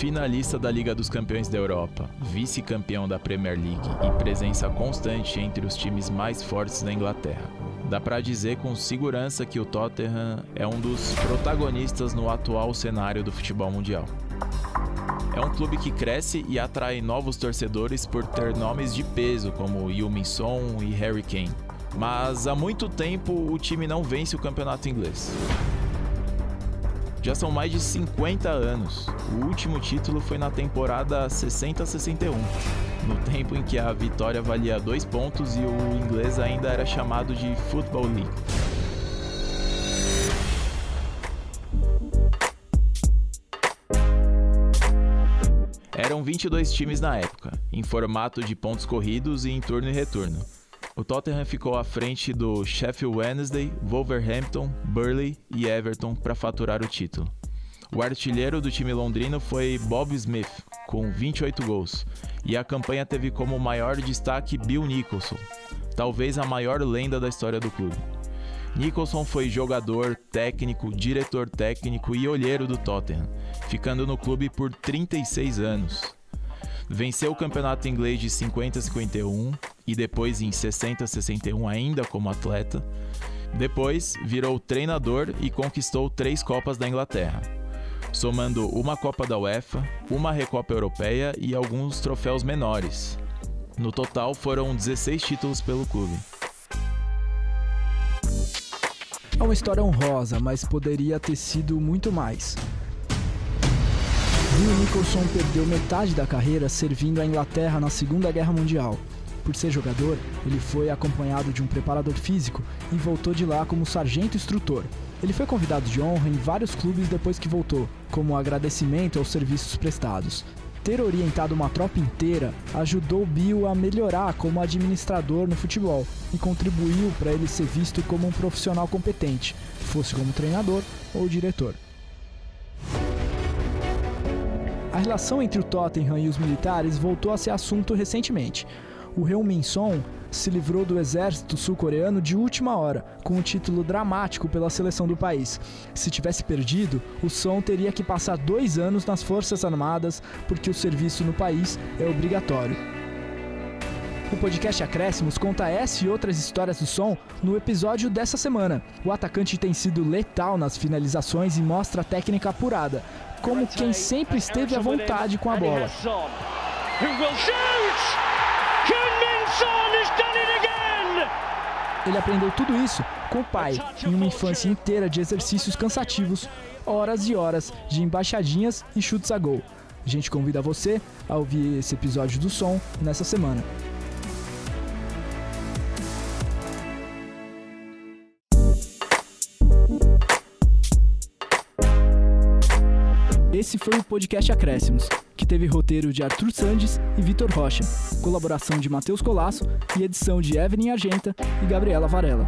finalista da Liga dos Campeões da Europa, vice-campeão da Premier League e presença constante entre os times mais fortes da Inglaterra. Dá para dizer com segurança que o Tottenham é um dos protagonistas no atual cenário do futebol mundial. É um clube que cresce e atrai novos torcedores por ter nomes de peso como Yumin Son e Harry Kane. Mas há muito tempo o time não vence o campeonato inglês. Já são mais de 50 anos. O último título foi na temporada 60-61, no tempo em que a vitória valia dois pontos e o inglês ainda era chamado de Football League. Eram 22 times na época, em formato de pontos corridos e em turno e retorno. O Tottenham ficou à frente do Sheffield Wednesday, Wolverhampton, Burley e Everton para faturar o título. O artilheiro do time londrino foi Bob Smith, com 28 gols, e a campanha teve como maior destaque Bill Nicholson, talvez a maior lenda da história do clube. Nicholson foi jogador, técnico, diretor técnico e olheiro do Tottenham, ficando no clube por 36 anos. Venceu o campeonato inglês de 50 a 51 e depois em 60 a 61 ainda como atleta. Depois virou treinador e conquistou três Copas da Inglaterra, somando uma Copa da UEFA, uma Recopa Europeia e alguns troféus menores. No total foram 16 títulos pelo clube. É uma história honrosa, mas poderia ter sido muito mais. Bill Nicholson perdeu metade da carreira servindo a Inglaterra na Segunda Guerra Mundial. Por ser jogador, ele foi acompanhado de um preparador físico e voltou de lá como sargento instrutor. Ele foi convidado de honra em vários clubes depois que voltou, como agradecimento aos serviços prestados. Ter orientado uma tropa inteira ajudou Bill a melhorar como administrador no futebol e contribuiu para ele ser visto como um profissional competente, fosse como treinador ou diretor. A relação entre o Tottenham e os militares voltou a ser assunto recentemente. O Heung-min Son se livrou do exército sul-coreano de última hora, com um título dramático pela seleção do país. Se tivesse perdido, o Son teria que passar dois anos nas Forças Armadas, porque o serviço no país é obrigatório. O podcast Acréscimos conta essa e outras histórias do som no episódio dessa semana. O atacante tem sido letal nas finalizações e mostra a técnica apurada, como quem sempre esteve à vontade com a bola. Ele aprendeu tudo isso com o pai, em uma infância inteira de exercícios cansativos, horas e horas de embaixadinhas e chutes a gol. A gente convida você a ouvir esse episódio do som nessa semana. Esse foi o podcast Acréscimos, que teve roteiro de Arthur Sandes e Vitor Rocha, colaboração de Matheus Colasso e edição de Evelyn Argenta e Gabriela Varela.